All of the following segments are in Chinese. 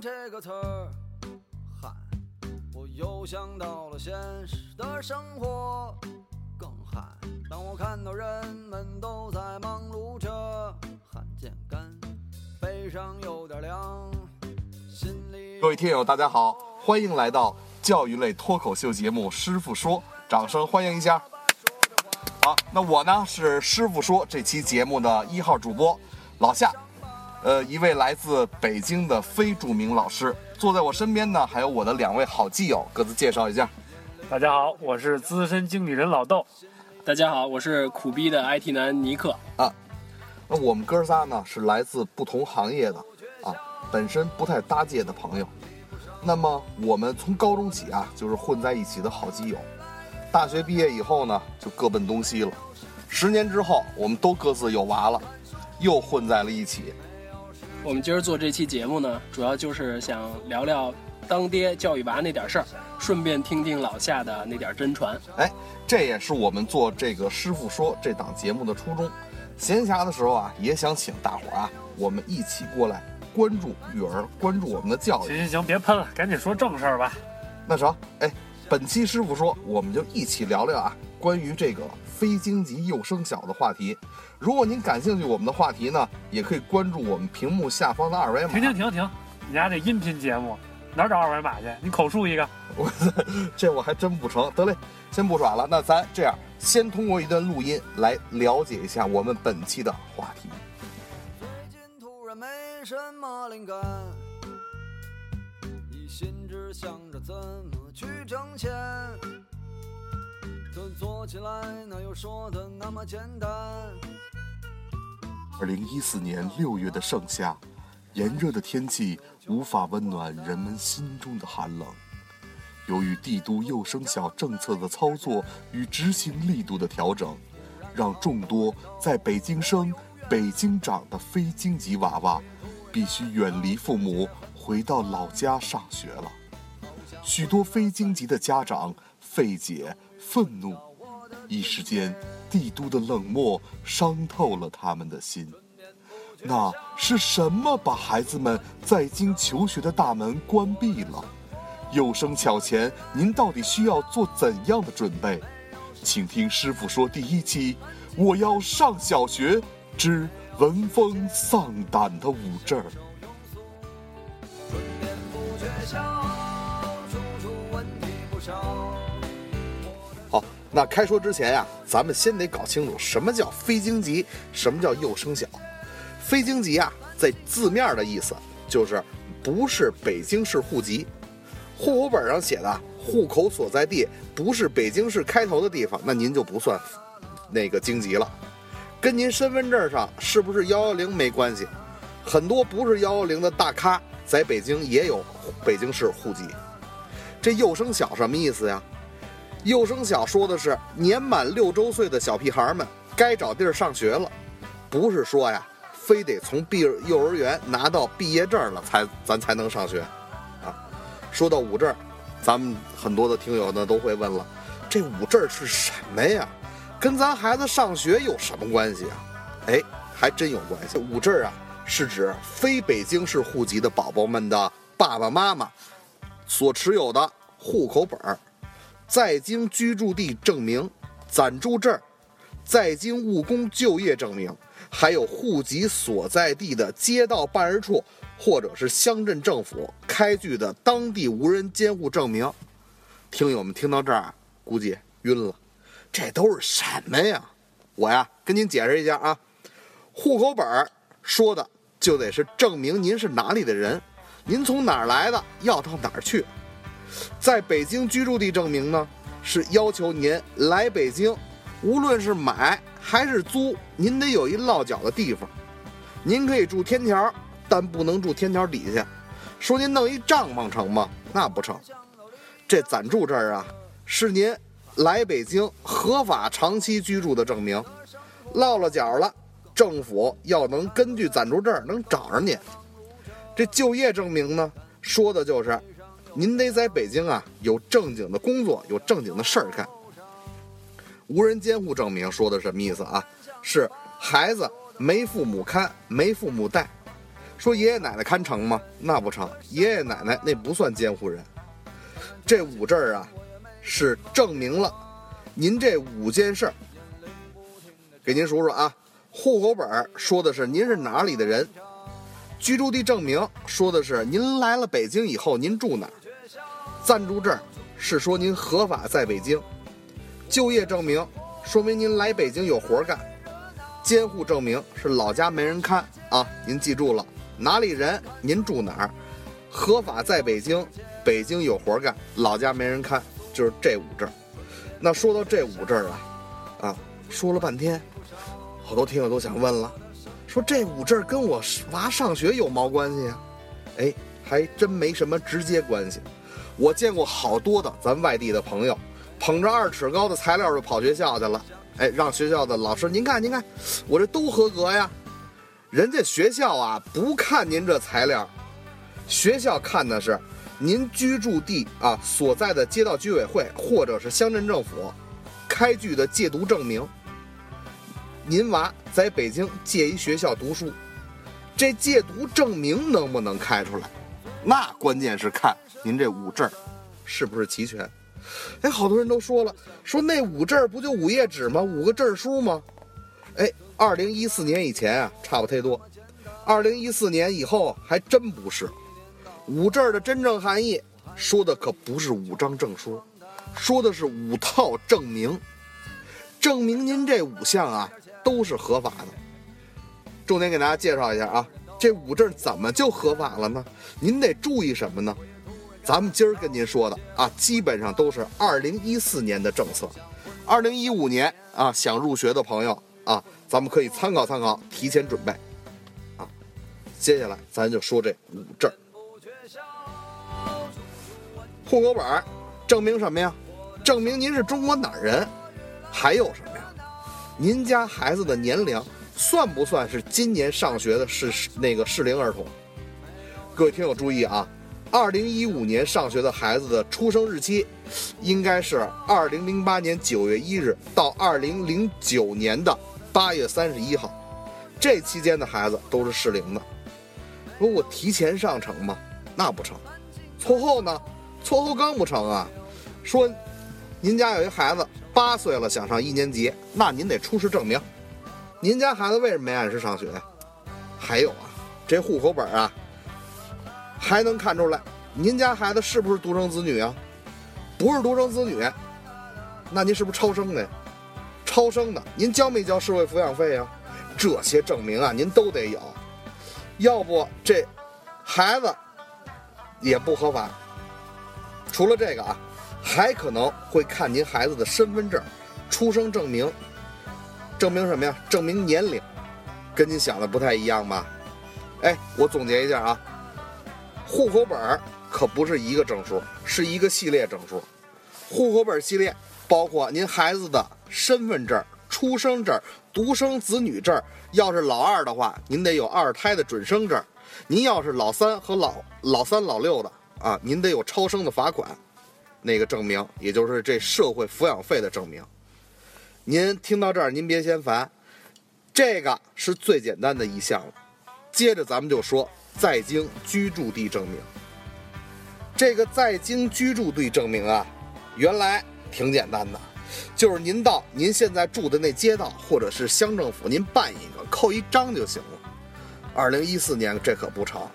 这个词儿，嗨，我又想到了现实的生活，更嗨。当我看到人们都在忙碌着，汗见干，背上有点凉，心里各位听友，大家好，欢迎来到教育类脱口秀节目《师傅说》，掌声欢迎一下。好，那我呢是《师傅说》这期节目的一号主播老夏，呃，一位来自北京的非著名老师。坐在我身边呢，还有我的两位好基友，各自介绍一下。大家好，我是资深经理人老豆。大家好，我是苦逼的 IT 男尼克啊。那我们哥仨呢是来自不同行业的啊，本身不太搭界的朋友。那么我们从高中起啊，就是混在一起的好基友。大学毕业以后呢，就各奔东西了。十年之后，我们都各自有娃了，又混在了一起。我们今儿做这期节目呢，主要就是想聊聊当爹教育娃那点事儿，顺便听听老夏的那点真传。哎，这也是我们做这个《师傅说》这档节目的初衷。闲暇的时候啊，也想请大伙儿啊，我们一起过来关注育儿，关注我们的教育。行行行，别喷了，赶紧说正事儿吧。那成，哎，本期师傅说，我们就一起聊聊啊，关于这个非京籍幼升小的话题。如果您感兴趣我们的话题呢，也可以关注我们屏幕下方的二维码。停停停停，你家这音频节目哪儿找二维码去？你口述一个。我这我还真不成。得嘞，先不耍了，那咱这样，先通过一段录音来了解一下我们本期的话题。最近突然没什么灵感，一心只想着怎么去挣钱。可做起来哪有说的那么简单？二零一四年六月的盛夏，炎热的天气无法温暖人们心中的寒冷。由于帝都幼升小政策的操作与执行力度的调整，让众多在北京生、北京长的非京籍娃娃，必须远离父母，回到老家上学了。许多非京籍的家长费解、愤怒，一时间，帝都的冷漠伤透了他们的心。那是什么把孩子们在京求学的大门关闭了？幼升小前，您到底需要做怎样的准备？请听师傅说第一期：我要上小学之闻风丧胆的五字那开说之前呀、咱们先得搞清楚什么叫非京籍，什么叫幼升小。非京籍啊，在字面的意思就是不是北京市户籍，户口本上写的户口所在地不是北京市开头的地方，那您就不算那个京籍了。跟您身份证上是不是幺幺零没关系，很多不是幺幺零的大咖在北京也有北京市户籍。这幼升小什么意思呀？幼升小说的是年满六周岁的小屁孩们该找地儿上学了，不是说呀，非得从毕幼儿园拿到毕业证了才咱才能上学，啊。说到五证，咱们很多的听友呢都会问了，这五证是什么呀？跟咱孩子上学有什么关系啊？哎，还真有关系。五证啊，是指非北京市户籍的宝宝们的爸爸妈妈所持有的户口本儿。在京居住地证明、暂住证、在京务工就业证明，还有户籍所在地的街道办事处或者是乡镇政府开具的当地无人监护证明。听友们听到这儿，估计晕了，这都是什么呀？我呀，跟您解释一下啊，户口本说的就得是证明您是哪里的人，您从哪儿来的，要到哪儿去。在北京居住地证明呢，是要求您来北京，无论是买还是租，您得有一落脚的地方。您可以住天桥，但不能住天桥底下。说您弄一帐篷成吗？那不成。这暂住证啊，是您来北京合法长期居住的证明。落了脚了，政府要能根据暂住证能找着您。这就业证明呢，说的就是您得在北京啊有正经的工作，有正经的事儿干。无人监护证明说的什么意思啊？是孩子没父母看，没父母带，说爷爷奶奶看成吗？那不成，爷爷奶奶那不算监护人。这五证儿啊，是证明了您这五件事儿。给您数数啊，户口本说的是您是哪里的人，居住地证明说的是您来了北京以后您住哪儿，暂住证是说您合法在北京，就业证明说明您来北京有活干，监护证明是老家没人看啊，您记住了，哪里人您住哪儿，合法在北京，北京有活干，老家没人看，就是这五证。那说到这五证啊，啊，说了半天，好多听友都想问了，说这五证跟我娃上学有毛关系呀？哎，还真没什么直接关系。我见过好多的咱外地的朋友，捧着二尺高的材料就跑学校去了。哎，让学校的老师您看您看，我这都合格呀。人家学校啊不看您这材料，学校看的是您居住地啊所在的街道居委会或者是乡镇政府开具的戒毒证明。您娃在北京借一学校读书，这戒毒证明能不能开出来？那关键是看您这五证是不是齐全。哎，好多人都说了，说那五证不就五页纸吗？五个证书吗？哎，二零一四年以前啊，差不太多。二零一四年以后还真不是。五证的真正含义，说的可不是五张证书，说的是五套证明，证明您这五项啊都是合法的。重点给大家介绍一下啊，这五证怎么就合法了呢？您得注意什么呢？咱们今儿跟您说的啊，基本上都是二零一四年的政策，二零一五年啊想入学的朋友啊，咱们可以参考参考，提前准备啊。接下来咱就说这五证。户口本儿证明什么呀？证明您是中国哪儿人？还有什么呀？您家孩子的年龄算不算是今年上学的是是那个适龄儿童？各位听友注意啊，二零一五年上学的孩子的出生日期应该是二零零八年九月一日到二零零九年的八月三十一号，这期间的孩子都是适龄的。如果提前上成吗？那不成。错后呢？错后更不成啊！说您家有一孩子八岁了想上一年级，那您得出示证明。您家孩子为什么没按时上学？还有啊，这户口本啊，还能看出来您家孩子是不是独生子女啊？不是独生子女，那您是不是超生的呀？超生的，您交没交社会抚养费呀？这些证明啊，您都得有，要不这孩子也不合法。除了这个啊，还可能会看您孩子的身份证、出生证明，证明什么呀？证明年龄，跟您想的不太一样吧？哎，我总结一下啊，户口本儿可不是一个证书，是一个系列证书。户口本系列包括您孩子的身份证、出生证、独生子女证，要是老二的话，您得有二胎的准生证；您要是老三和老老三、老六的。啊，您得有超生的罚款，那个证明，也就是这社会抚养费的证明。您听到这儿，您别嫌烦，这个是最简单的一项了。接着咱们就说在京居住地证明。这个在京居住地证明啊，原来挺简单的，就是您到您现在住的那街道或者是乡政府，您办一个，扣一章就行了。二零一四年这可不成，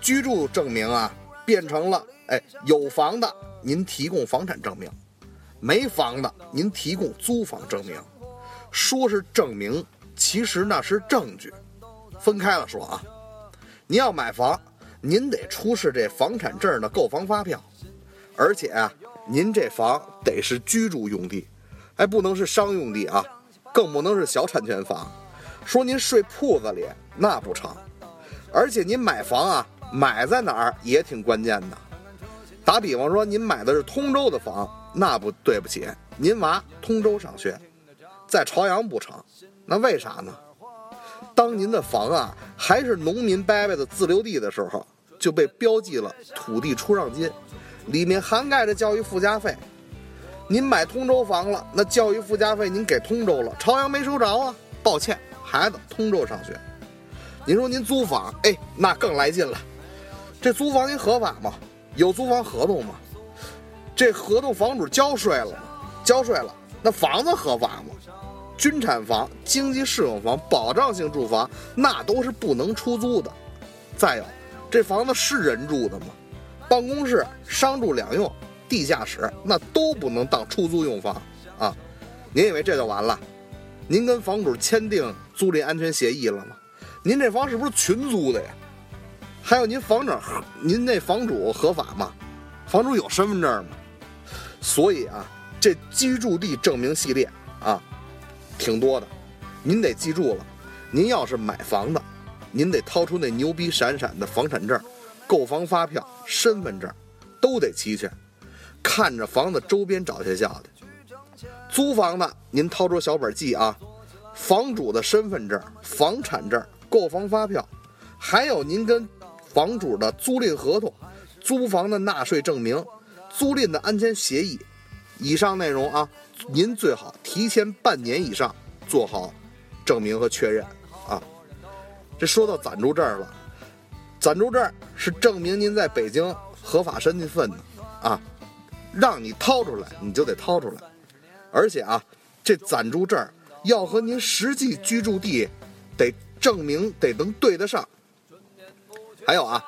居住证明啊。变成了，哎，有房的您提供房产证明，没房的您提供租房证明。说是证明，其实那是证据。分开了说啊，您要买房，您得出示这房产证的购房发票，而且啊，您这房得是居住用地，还不能是商用地啊，更不能是小产权房。说您睡铺子里那不成，而且您买房啊。买在哪儿也挺关键的。打比方说，您买的是通州的房，那不对不起，您娃通州上学，在朝阳不成。那为啥呢？当您的房啊还是农民伯伯的自留地的时候，就被标记了土地出让金，里面涵盖着教育附加费。您买通州房了，那教育附加费您给通州了，朝阳没收着啊。抱歉，孩子通州上学。您说您租房，哎，那更来劲了。这租房您合法吗？有租房合同吗？这合同房主交税了吗？交税了，那房子合法吗？军产房、经济适用房、保障性住房，那都是不能出租的。再有，这房子是人住的吗？办公室、商住两用、地下室，那都不能当出租用房啊！您以为这就完了？您跟房主签订租赁安全协议了吗？您这房是不是群租的呀？还有您房整，您那房主合法吗？房主有身份证吗？所以啊，这居住地证明系列，挺多的。您得记住了，您要是买房的，您得掏出那牛逼闪闪的房产证、购房发票、身份证，都得齐全。看着房子周边找学校的。租房的，您掏出小本记啊，房主的身份证、房产证、购房发票，还有您跟房主的租赁合同、租房的纳税证明、租赁的安全协议，以上内容啊，您最好提前半年以上做好证明和确认啊。这说到暂住证了，暂住证是证明您在北京合法身份的啊，让你掏出来你就得掏出来。而且啊，这暂住证要和您实际居住地得证明得能对得上。还有啊，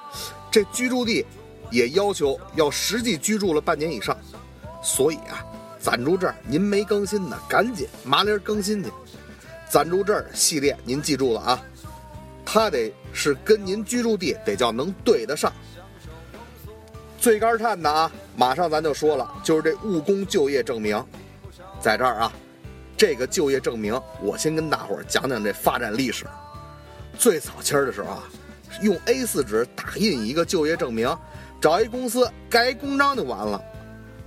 这居住地也要求要实际居住了半年以上。所以啊，暂住证您没更新的，赶紧麻利更新去。暂住证系列您记住了啊，它得是跟您居住地得叫能对得上。最肝颤的啊，马上咱就说了，就是这务工就业证明。在这儿啊，这个就业证明，我先跟大伙儿讲讲这发展历史。最早期儿的时候啊，用 A4 纸打印一个就业证明，找一公司盖一公章就完了。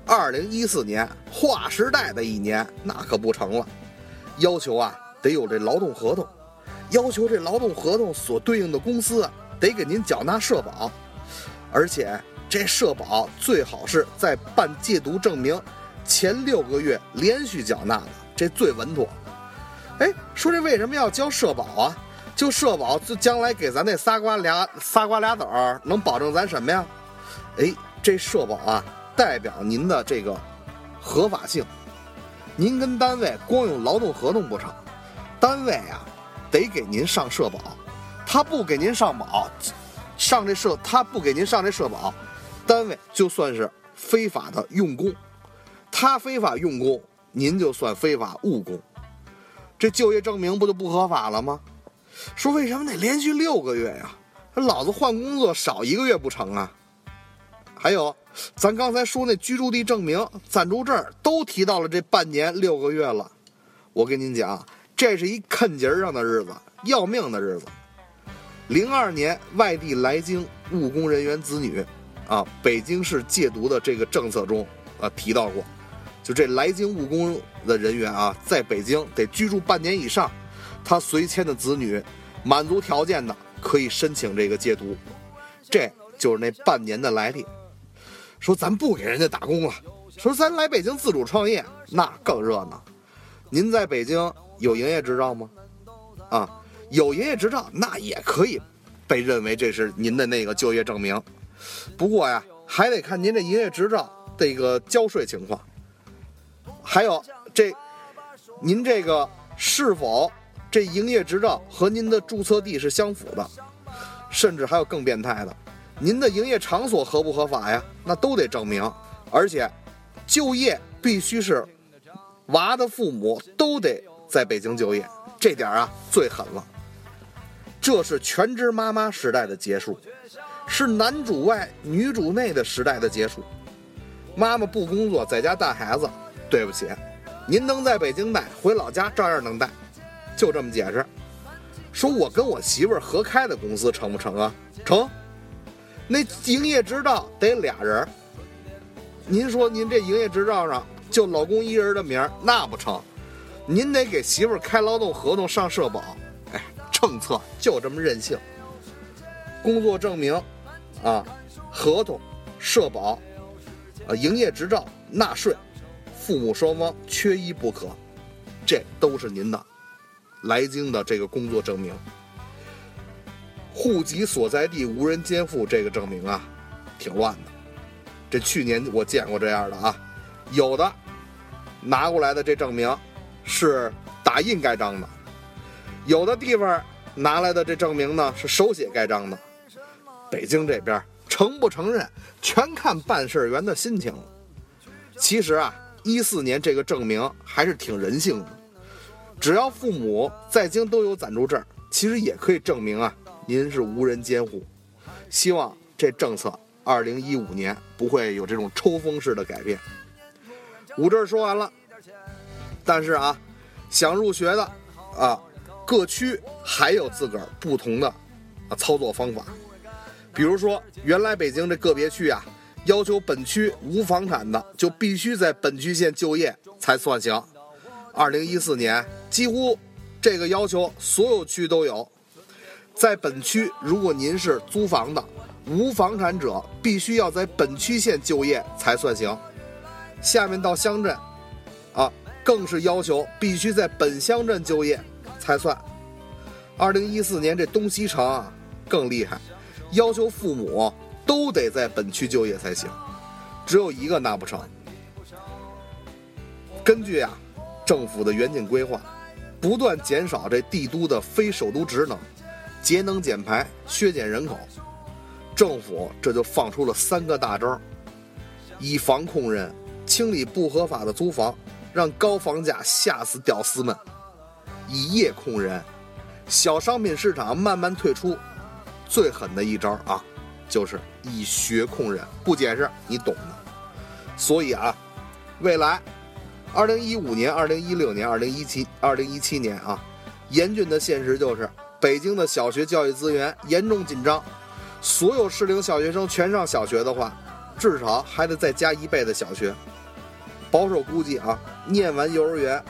二零一四年，划时代的一年，那可不成了，要求啊得有这劳动合同，要求这劳动合同所对应的公司得给您缴纳社保，而且这社保最好是在办戒毒证明。前六个月连续缴纳的，这最稳妥。哎，说这为什么要交社保啊？就社保，就将来给咱那仨瓜俩仨瓜俩枣，能保证咱什么呀？哎，这社保啊，代表您的这个合法性。您跟单位光有劳动合同不成，单位啊得给您上社保。他不给您上保，上这社他不给您上这社保，单位就算是非法的用工。他非法用工，您就算非法务工，这就业证明不就不合法了吗？说为什么得连续六个月呀？老子换工作少一个月不成啊？还有，咱刚才说那居住地证明、暂住证都提到了这半年六个月了。我跟您讲，这是一坑节上的日子，要命的日子。零二年外地来京务工人员子女，啊，北京市戒毒的这个政策中啊提到过。就这来京务工的人员啊，在北京得居住半年以上，他随迁的子女满足条件的，可以申请这个戒毒。这就是那半年的来历。说咱不给人家打工了，说咱来北京自主创业，那更热闹。您在北京有营业执照吗？啊，有营业执照，那也可以被认为这是您的那个就业证明。不过呀，还得看您这营业执照这个交税情况。还有这，您这个是否这营业执照和您的注册地是相符的？甚至还有更变态的，您的营业场所合不合法呀？那都得证明。而且，就业必须是娃的父母都得在北京就业，这点啊最狠了。这是全职妈妈时代的结束，是男主外女主内的时代的结束。妈妈不工作，在家带孩子。对不起，您能在北京带，回老家照样能带，就这么解释。说我跟我媳妇儿合开的公司成不成啊？成。那营业执照得俩人。您说您这营业执照上就老公一人的名儿，那不成。您得给媳妇儿开劳动合同上社保。哎，政策就这么任性。工作证明，啊，合同、社保，啊，营业执照、纳税。父母双方缺一不可，这都是您的来京的这个工作证明。户籍所在地无人监护这个证明啊，挺乱的。这去年我见过这样的啊，有的拿过来的这证明是打印盖章的，有的地方拿来的这证明呢是手写盖章的。北京这边承不承认，全看办事员的心情。其实啊，一四年这个证明还是挺人性的，只要父母在京都有暂住证，其实也可以证明啊，您是无人监护。希望这政策二零一五年不会有这种抽风式的改变。五这说完了，但是啊，想入学的啊，各区还有自个儿不同的啊操作方法。比如说，原来北京这个别区啊，要求本区无房产的就必须在本区县就业才算行。二零一四年，几乎这个要求所有区都有。在本区，如果您是租房的，无房产者必须要在本区县就业才算行。下面到乡镇，啊，更是要求必须在本乡镇就业才算。二零一四年这东西城啊，更厉害。要求父母都得在本区就业才行，只有一个那不成。根据啊政府的远景规划，不断减少这帝都的非首都职能，节能减排，削减人口，政府这就放出了三个大招：以房控人，清理不合法的租房，让高房价吓死屌丝们；以业控人，小商品市场慢慢退出。最狠的一招啊，就是以学控人，不解释你懂的。所以啊，未来，二零一五年、二零一六年、二零一七、二零一七年啊，严峻的现实就是北京的小学教育资源严重紧张。所有适龄小学生全上小学的话，至少还得再加一倍的小学。保守估计啊，念完幼儿园，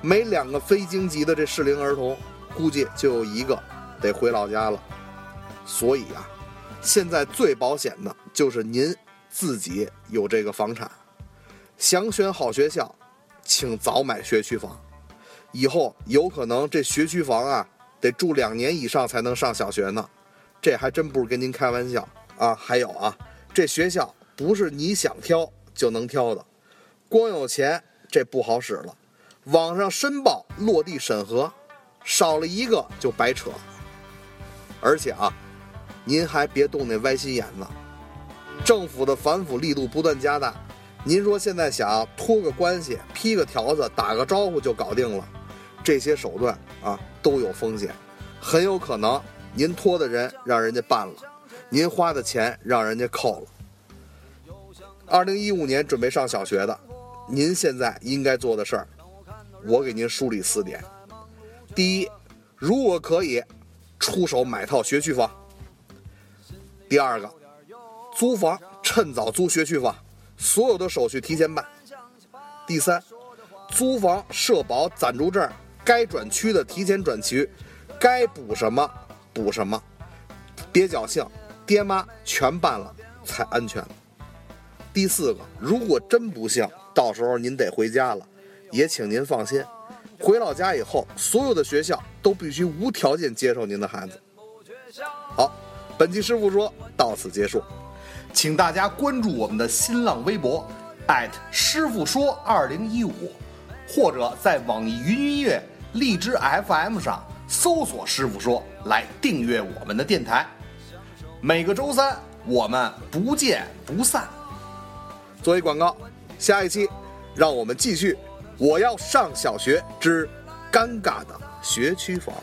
每两个非京籍的这适龄儿童，估计就有一个得回老家了。所以啊，现在最保险的就是您自己有这个房产，想选好学校，请早买学区房。以后有可能这学区房啊，得住两年以上才能上小学呢，这还真不是跟您开玩笑啊。还有啊，这学校不是你想挑就能挑的，光有钱这不好使了，网上申报落地审核，少了一个就白扯。而且啊。您还别动那歪心眼子，政府的反腐力度不断加大。您说现在想托个关系、批个条子、打个招呼就搞定了，这些手段啊都有风险，很有可能您托的人让人家办了，您花的钱让人家扣了。二零一五年准备上小学的，您现在应该做的事儿，我给您梳理四点：第一，如果可以，出手买套学区房。第二个，租房趁早租学区房，所有的手续提前办。第三，租房社保暂住证该转区的提前转区，该补什么补什么，别侥幸，爹妈全办了才安全。第四个，如果真不幸，到时候您得回家了，也请您放心，回老家以后，所有的学校都必须无条件接受您的孩子。好。本期师傅说到此结束，请大家关注我们的新浪微博师傅说二零一五，或者在网易云音乐、荔枝 FM 上搜索“师傅说”来订阅我们的电台。每个周三我们不见不散。作为广告，下一期让我们继续。我要上小学之尴尬的学区房。